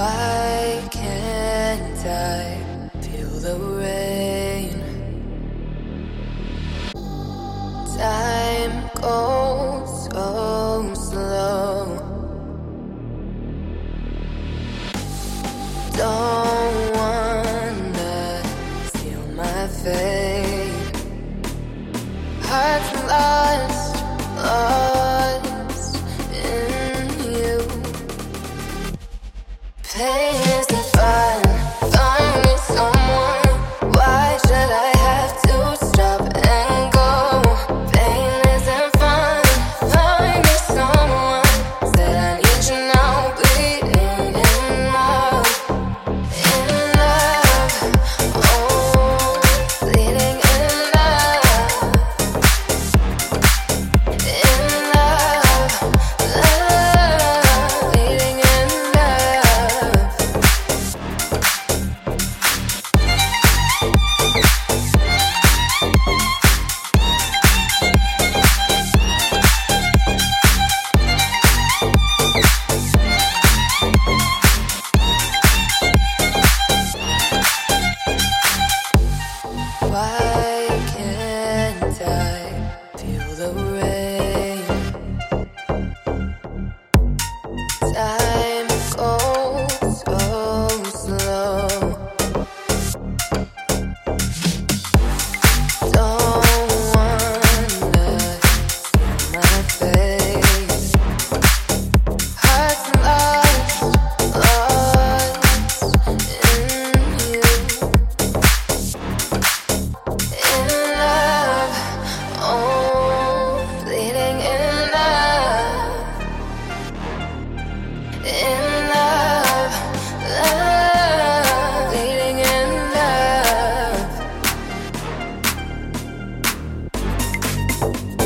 Why can't I feel Pain